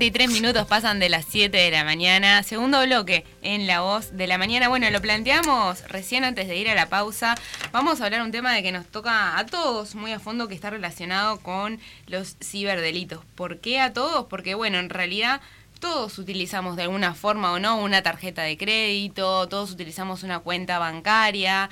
43 minutos pasan de las 7 de la mañana. Segundo bloque en La Voz de la Mañana. Bueno, lo planteamos recién antes de ir a la pausa. Vamos a hablar un tema de que nos toca a todos muy a fondo que está relacionado con los ciberdelitos. ¿Por qué a todos? Porque, bueno, en realidad todos utilizamos de alguna forma o no una tarjeta de crédito, todos utilizamos una cuenta bancaria.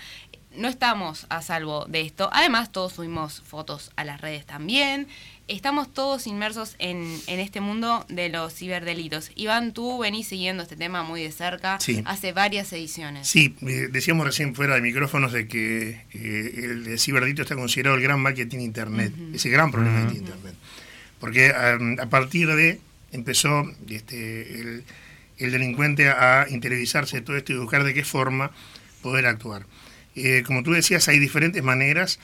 No estamos a salvo de esto. Además, todos subimos fotos a las redes también estamos todos inmersos en, en, este mundo de los ciberdelitos. Iván, tú venís siguiendo este tema muy de cerca hace varias ediciones. Sí, eh, decíamos recién fuera de micrófonos de que eh, el ciberdelito está considerado el gran mal que tiene Internet, ese gran problema que tiene Internet. Porque a partir de empezó este, el, el, delincuente a interiorizarse de todo esto y buscar de qué forma poder actuar. Eh, como tú decías, hay diferentes maneras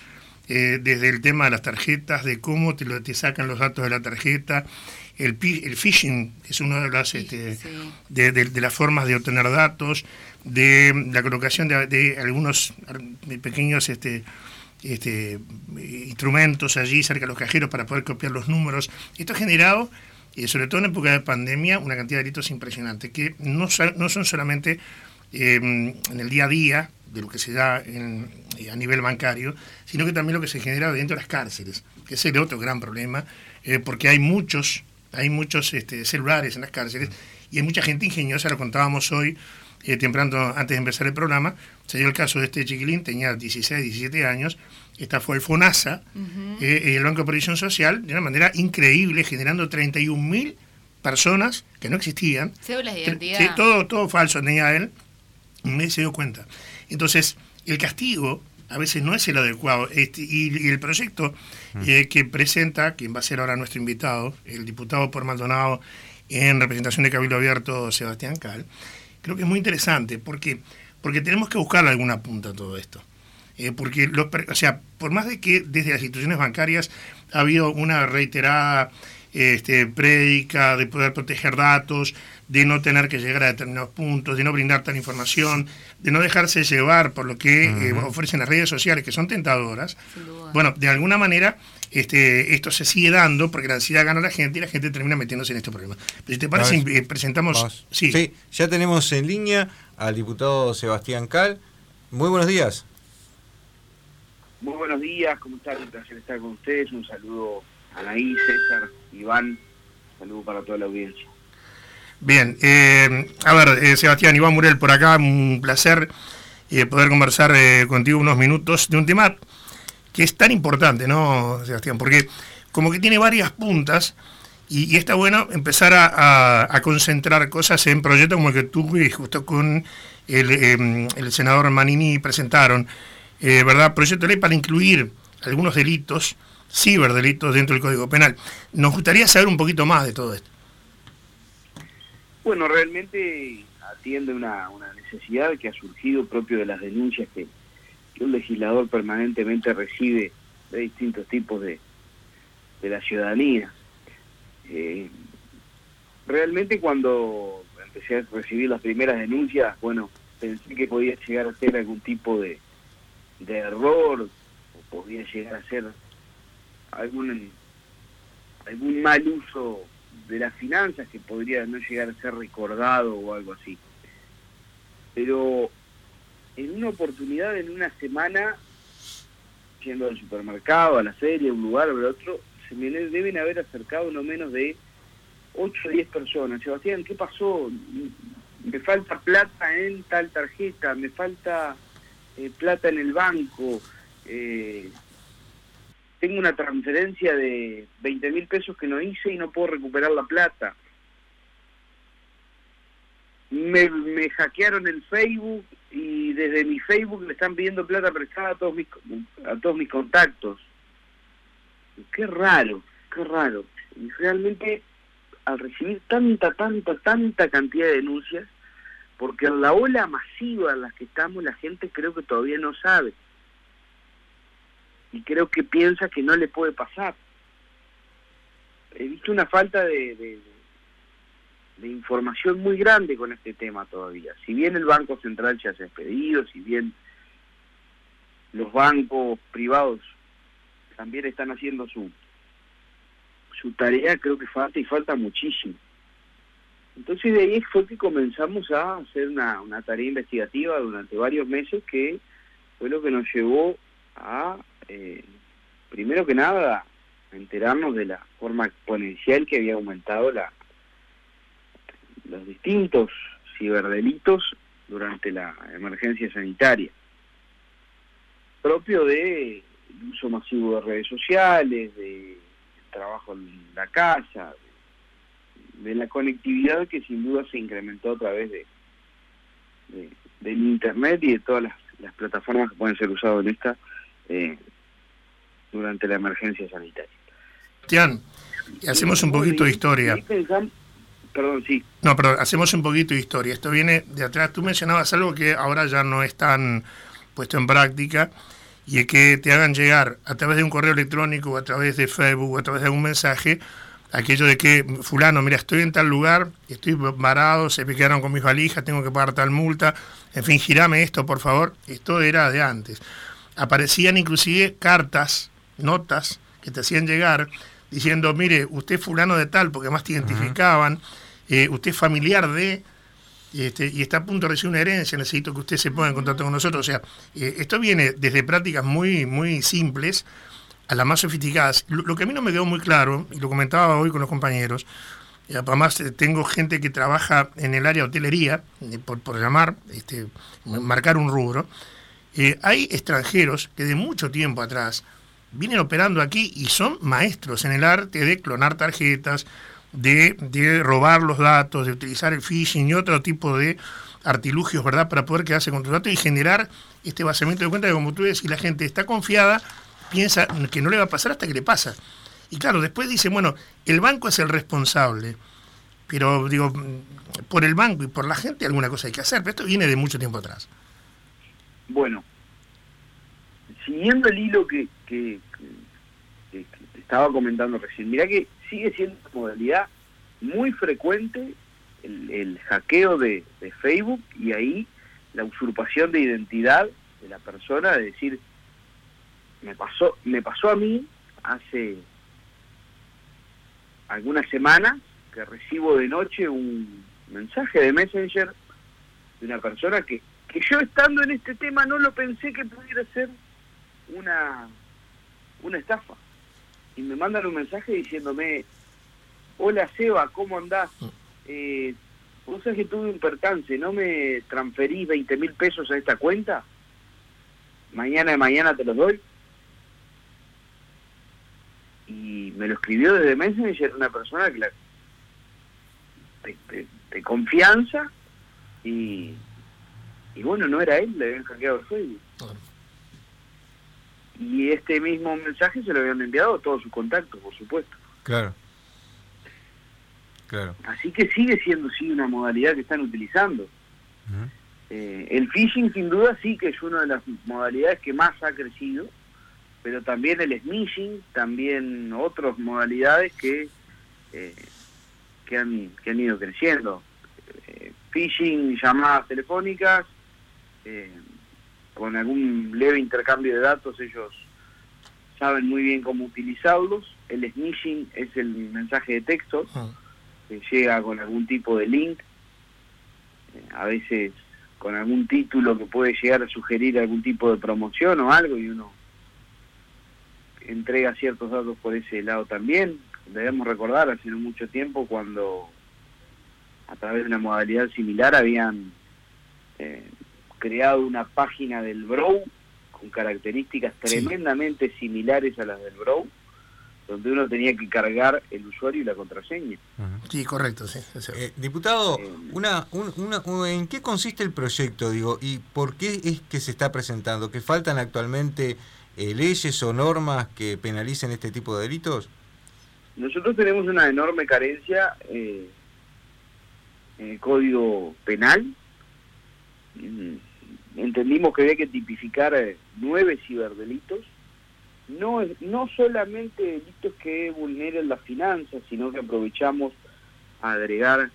eh, desde el tema de las tarjetas, de cómo te, lo, te sacan los datos de la tarjeta, el, el phishing es una de las, este, de, las formas de obtener datos, de la colocación de, algunos pequeños este, este, instrumentos allí cerca de los cajeros para poder copiar los números. Esto ha generado, eh, sobre todo en época de pandemia, una cantidad de delitos impresionantes, que no, no son solamente eh, en el día a día, de lo que se da en, eh, a nivel bancario, sino que también lo que se genera dentro de las cárceles, que es el otro gran problema, eh, porque hay muchos, hay muchos este, celulares en las cárceles y hay mucha gente ingeniosa, lo contábamos hoy, eh, temprano antes de empezar el programa, se dio el caso de este chiquilín, tenía 16, 17 años, esta fue el FONASA, el Banco de Previsión Social, de una manera increíble, generando 31 mil personas que no existían. Cédulas de identidad. todo, todo falso tenía él, me se dio cuenta. Entonces, el castigo a veces no es el adecuado. Este, y, el proyecto mm. eh, que presenta, quien va a ser ahora nuestro invitado, el diputado por Maldonado en representación de Cabildo Abierto, Sebastián Cal, creo que es muy interesante porque, porque tenemos que buscar alguna punta a todo esto. Eh, porque, o sea, por más de que desde las instituciones bancarias ha habido una reiterada este, prédica de poder proteger datos, de no tener que llegar a determinados puntos, de no brindar tal información, de no dejarse llevar por lo que eh, ofrecen las redes sociales, que son tentadoras. Bueno, de alguna manera este, esto se sigue dando porque la ansiedad gana a la gente y la gente termina metiéndose en este problema. Pero si te parece, eh, presentamos... Sí. sí, ya tenemos en línea al diputado Sebastián Cal. Muy buenos días. Muy buenos días, ¿cómo están? Un placer estar con ustedes. Un saludo a Anaí, César, Iván. Un saludo para toda la audiencia. Bien, eh, a ver, eh, Sebastián, Iván Murel por acá, un placer eh, poder conversar contigo unos minutos de un tema que es tan importante, ¿no, Sebastián? Porque como que tiene varias puntas y, está bueno empezar a, concentrar cosas en proyectos como el que tú justo con em, el senador Manini presentaron, ¿verdad? Proyecto de ley para incluir algunos delitos, ciberdelitos dentro del Código Penal. Nos gustaría saber un poquito más de todo esto. Bueno, realmente atiende una, necesidad que ha surgido propio de las denuncias que, un legislador permanentemente recibe de distintos tipos de, de la ciudadanía. Eh, realmente cuando empecé a recibir las primeras denuncias, bueno, pensé que podía llegar a ser algún tipo de, de error, o podía llegar a ser algún, algún mal uso de las finanzas que podría no llegar a ser recordado o algo así. Pero en una oportunidad, en una semana, yendo al supermercado, a la feria, a un lugar o al otro, se me deben haber acercado no menos de 8 o 10 personas. Sebastián, ¿qué pasó? Me falta plata en tal tarjeta, me falta eh, plata en el banco. Eh, tengo una transferencia de 20 mil pesos que no hice y no puedo recuperar la plata. Me, hackearon el Facebook y desde mi Facebook le están pidiendo plata prestada a todos mis, a todos mis contactos. Qué raro, qué raro. Y realmente al recibir tanta, tanta, tanta cantidad de denuncias, porque en la ola masiva en la que estamos la gente creo que todavía no sabe y creo que piensa que no le puede pasar. He visto una falta de, información muy grande con este tema todavía. Si bien el Banco Central se ha despedido, si bien los bancos privados también están haciendo su, su tarea, creo que falta y falta muchísimo. Entonces de ahí fue que comenzamos a hacer una, una tarea investigativa durante varios meses que fue lo que nos llevó a, eh, primero que nada, enterarnos de la forma exponencial que había aumentado la los distintos ciberdelitos durante la emergencia sanitaria, propio de uso masivo de redes sociales, de trabajo en la casa, de la conectividad que sin duda se incrementó a través de, del internet y de todas las, plataformas que pueden ser usadas en esta eh, durante la emergencia sanitaria. Tian, hacemos un poquito de historia. Perdón, sí. No, pero hacemos un poquito de historia. Esto viene de atrás. Tú mencionabas algo que ahora ya no es tan puesto en práctica y es que te hagan llegar a través de un correo electrónico o a través de Facebook o a través de algún mensaje aquello de que fulano, mira, estoy en tal lugar, estoy varado, se me quedaron con mis valijas, tengo que pagar tal multa, en fin, girame esto, por favor. Esto era de antes. Aparecían inclusive cartas, notas que te hacían llegar diciendo, mire, usted es fulano de tal, porque más te identificaban, eh, usted es familiar de, este, y está a punto de recibir una herencia, necesito que usted se ponga en contacto con nosotros. O sea, eh, esto viene desde prácticas muy, muy simples, a las más sofisticadas. Lo, que a mí no me quedó muy claro, y lo comentaba hoy con los compañeros, y además eh, tengo gente que trabaja en el área de hotelería, eh, por, por llamar, este, marcar un rubro, eh, hay extranjeros que de mucho tiempo atrás vienen operando aquí y son maestros en el arte de clonar tarjetas, de, robar los datos, de utilizar el phishing y otro tipo de artilugios, ¿verdad?, para poder quedarse con tus datos y generar este vaciamiento de cuenta que, como tú decís, la gente está confiada piensa que no le va a pasar hasta que le pasa. Y claro, después dice, bueno, el banco es el responsable, pero digo, por el banco y por la gente alguna cosa hay que hacer, pero esto viene de mucho tiempo atrás. Bueno, siguiendo el hilo que, que, estaba comentando recién, mira que sigue siendo una modalidad muy frecuente el, hackeo de, de Facebook y ahí la usurpación de identidad de la persona, de decir, me pasó, me pasó a mí hace algunas semanas que recibo de noche un mensaje de Messenger de una persona que, que yo estando en este tema no lo pensé que pudiera ser una, una estafa. Y me mandan un mensaje diciéndome, hola Seba, ¿cómo andás? Mm. Eh, vos sabés que tuve un percance, ¿no me transferís 20 mil pesos a esta cuenta? Mañana de mañana te los doy y me lo escribió desde Messenger una persona que la, de, confianza y, y bueno, no era él, le habían hackeado el Facebook. Y este mismo mensaje se lo habían enviado a todos sus contactos, por supuesto. Claro. Claro. Así que sigue siendo sí una modalidad que están utilizando. Eh, el phishing sin duda sí que es una de las modalidades que más ha crecido pero también el smishing, también otras modalidades que, eh, que, han, que han ido creciendo. Eh, phishing, llamadas telefónicas, eh, con algún leve intercambio de datos, ellos saben muy bien cómo utilizarlos. El smishing es el mensaje de texto, ah. que llega con algún tipo de link, a veces con algún título que puede llegar a sugerir algún tipo de promoción o algo y uno entrega ciertos datos por ese lado también. Debemos recordar, hace mucho tiempo, cuando a través de una modalidad similar habían eh, creado una página del Brow con características tremendamente similares a las del Brow, donde uno tenía que cargar el usuario y la contraseña. Sí, correcto, sí. Eh, diputado, eh, una, ¿en qué consiste el proyecto, digo, y por qué es que se está presentando? ¿Que faltan actualmente eh, leyes o normas que penalicen este tipo de delitos? Nosotros tenemos una enorme carencia eh, en el Código Penal. Entendimos que había que tipificar eh, nueve ciberdelitos, no, no solamente delitos que vulneren las finanzas, sino que aprovechamos a agregar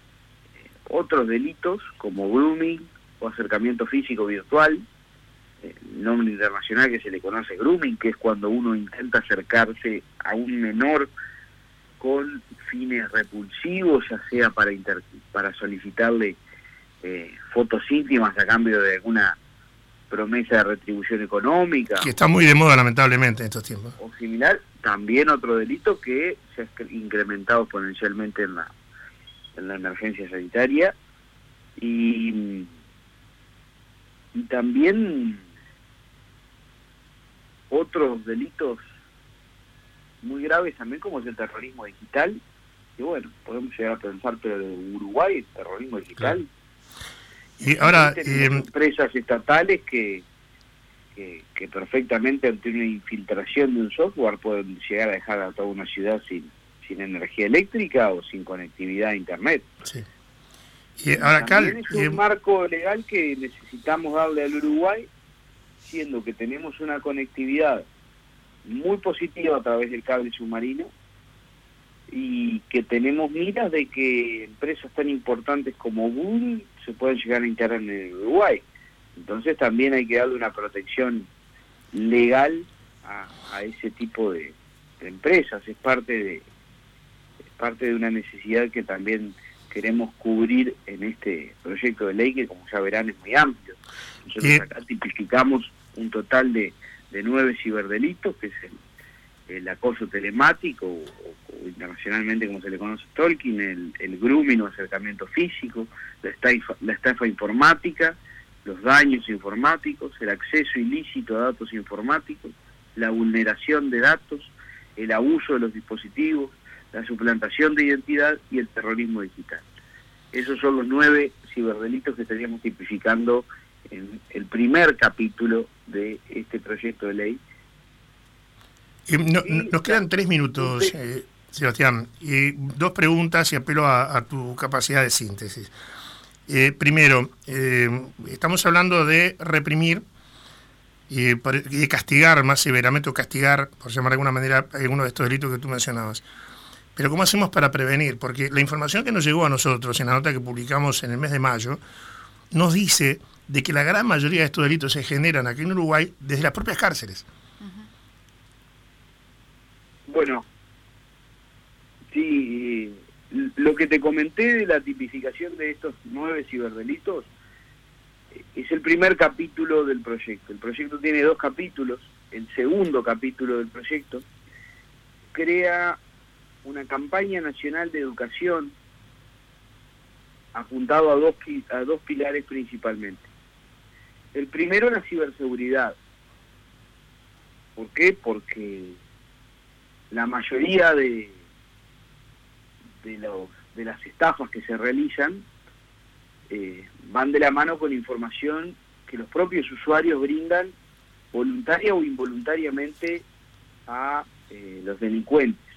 otros delitos como grooming o acercamiento físico virtual, el nombre internacional que se le conoce grooming, que es cuando uno intenta acercarse a un menor con fines repulsivos, ya sea para, para solicitarle eh, fotos íntimas a cambio de alguna promesa de retribución económica. Que está muy de moda lamentablemente en estos tiempos. O similar, también otro delito que se ha incrementado exponencialmente en la, en la emergencia sanitaria. Y, y también otros delitos muy graves también como es el terrorismo digital, y bueno, podemos llegar a pensar, pero de Uruguay, el terrorismo digital. Y ahora... Eh, empresas estatales que, que, que, perfectamente ante una infiltración de un software pueden llegar a dejar a toda una ciudad sin, sin energía eléctrica o sin conectividad a Internet. Sí. Y ahora acá... es un marco legal que necesitamos darle al Uruguay, siendo que tenemos una conectividad muy positiva a través del cable submarino y que tenemos miras de que empresas tan importantes como Google se pueden llegar a integrar en el Uruguay. Entonces también hay que darle una protección legal a, ese tipo de, empresas. Es parte de es parte de una necesidad que también queremos cubrir en este proyecto de ley que como ya verán es muy amplio. Nosotros acá tipificamos un total de de nueve ciberdelitos, que es el, acoso telemático, o, internacionalmente como se le conoce Tolkien, el, el grooming o acercamiento físico, la estafa, la estafa informática, los daños informáticos, el acceso ilícito a datos informáticos, la vulneración de datos, el abuso de los dispositivos, la suplantación de identidad y el terrorismo digital. Esos son los nueve ciberdelitos que estaríamos tipificando en el primer capítulo de este proyecto de ley. Nos quedan tres minutos, eh, Sebastián. y dos preguntas y apelo a, tu capacidad de síntesis. Eh, primero, eh, estamos hablando de reprimir y de castigar más severamente o castigar, por llamar de alguna manera, alguno de estos delitos que tú mencionabas. Pero ¿cómo hacemos para prevenir? Porque la información que nos llegó a nosotros en la nota que publicamos en el mes de mayo nos dice de que la gran mayoría de estos delitos se generan aquí en Uruguay desde las propias cárceles. Bueno, sí, lo que te comenté de la tipificación de estos nueve ciberdelitos eh, es el primer capítulo del proyecto. El proyecto tiene dos capítulos. El segundo capítulo del proyecto crea una campaña nacional de educación apuntado a dos, a dos pilares principalmente. El primero la ciberseguridad. ¿Por qué? Porque la mayoría de, de, las estafas que se realizan eh, van de la mano con información que los propios usuarios brindan voluntaria o involuntariamente a eh, los delincuentes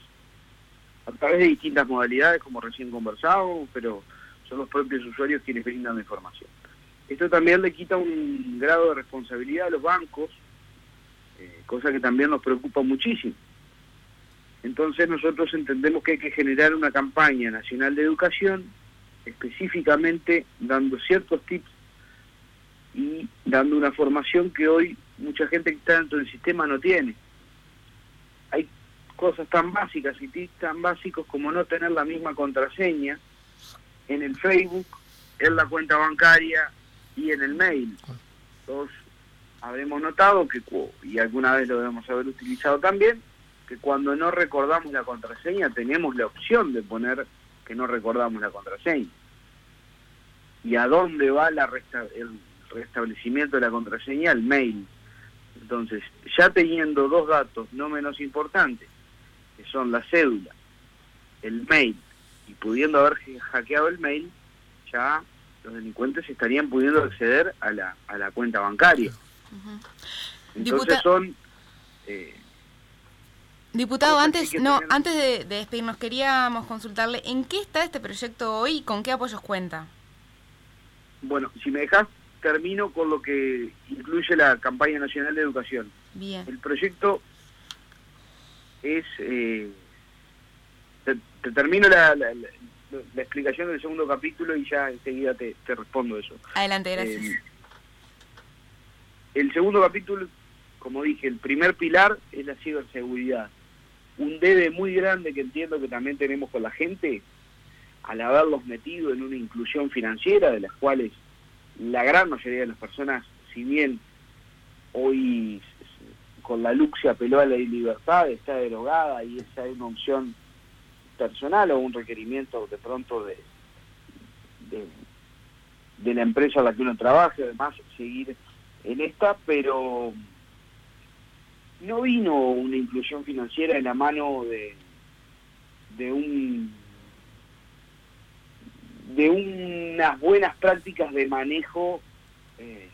a través de distintas modalidades como recién conversado, pero son los propios usuarios quienes brindan la información. Esto también le quita un grado de responsabilidad a los bancos, eh, cosa que también nos preocupa muchísimo. Entonces nosotros entendemos que hay que generar una campaña nacional de educación, específicamente dando ciertos tips y dando una formación que hoy mucha gente que está dentro del sistema no tiene. Hay cosas tan básicas y tips tan básicos como no tener la misma contraseña en el Facebook, en la cuenta bancaria, y en el mail. Todos habremos notado que, y alguna vez lo debemos haber utilizado también, que cuando no recordamos la contraseña tenemos la opción de poner que no recordamos la contraseña. ¿Y a dónde va la el restablecimiento de la contraseña? El mail. Entonces, ya teniendo dos datos no menos importantes, que son la cédula, el mail, y pudiendo haber hackeado el mail, ya los delincuentes estarían pudiendo acceder a la, a la cuenta bancaria. Entonces son... Eh, Diputado, antes no antes de, despedirnos, queríamos consultarle en qué está este proyecto hoy y con qué apoyos cuenta. Bueno, si me dejas, termino con lo que incluye la campaña nacional de educación. Bien. El proyecto es... Eh, te, termino la, la explicación del segundo capítulo y ya enseguida te, te respondo eso. Adelante, gracias. Eh, el segundo capítulo, como dije, el primer pilar es la ciberseguridad. Un debe muy grande que entiendo que también tenemos con la gente al haberlos metido en una inclusión financiera de las cuales la gran mayoría de las personas, si bien hoy con la luz se apeló a la libertad, está derogada y esa es una opción personal o un requerimiento de pronto de, de, la empresa a la que uno trabaja, además seguir en esta, pero no vino una inclusión financiera en la mano de, de un de unas buenas prácticas de manejo eh,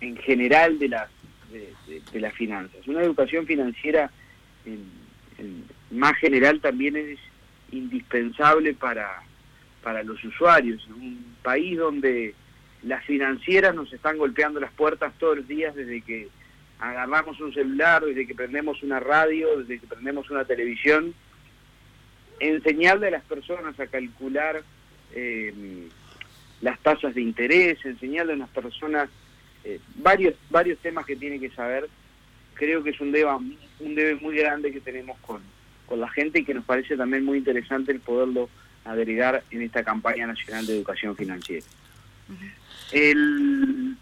en general de las de, las finanzas. Una educación financiera más general también es indispensable para, para los usuarios. En un país donde las financieras nos están golpeando las puertas todos los días desde que agarramos un celular, desde que prendemos una radio, desde que prendemos una televisión, enseñarle a las personas a calcular eh, las tasas de interés, enseñarle a las personas eh, varios varios temas que tiene que saber. Creo que es un debe, un debe muy grande que tenemos con, con la gente y que nos parece también muy interesante el poderlo agregar en esta campaña nacional de educación financiera. El,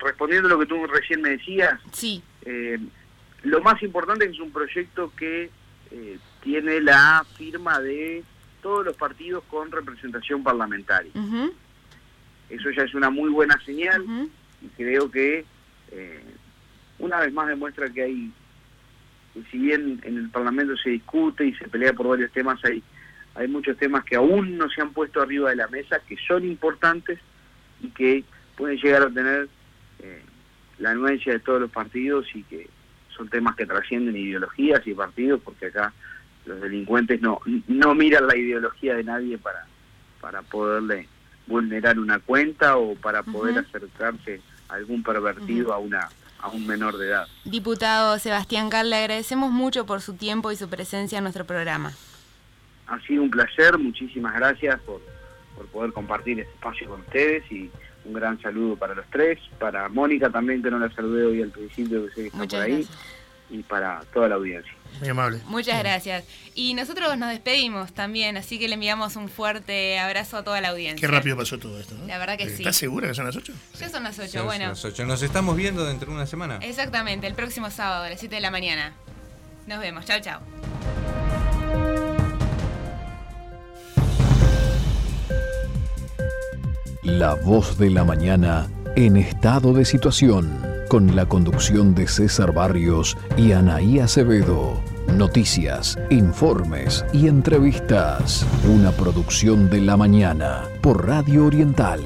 respondiendo a lo que tú recién me decías, sí. Eh, lo más importante es que es un proyecto que eh, tiene la firma de todos los partidos con representación parlamentaria. Eso ya es una muy buena señal y creo que eh, una vez más demuestra que hay, si bien en el Parlamento se discute y se pelea por varios temas, hay, hay muchos temas que aún no se han puesto arriba de la mesa, que son importantes y que pueden llegar a tener eh, la anuencia de todos los partidos y que son temas que trascienden ideologías y partidos, porque acá los delincuentes no, no miran la ideología de nadie para, para poderle vulnerar una cuenta o para poder acercarse a algún pervertido a una a un menor de edad. Diputado Sebastián Carl, le agradecemos mucho por su tiempo y su presencia en nuestro programa. Ha sido un placer, muchísimas gracias por, por poder compartir este espacio con ustedes y un gran saludo para los tres, para Mónica también, que no la saludé hoy al principio, que sé que está por ahí, y para toda la audiencia. Muy amable. Muchas gracias. Y nosotros nos despedimos también, así que le enviamos un fuerte abrazo a toda la audiencia. Qué rápido pasó todo esto. La verdad que eh, sí. ¿Estás segura que son las 8? Ya son las 8, bueno. Las 8. Nos estamos viendo dentro de una semana. Exactamente, el próximo sábado a las 7 de la mañana. Nos vemos. Chao, chao. La voz de la mañana en estado de situación, con la conducción de César Barrios y Anaí Acevedo. Noticias, informes y entrevistas. Una producción de la mañana por Radio Oriental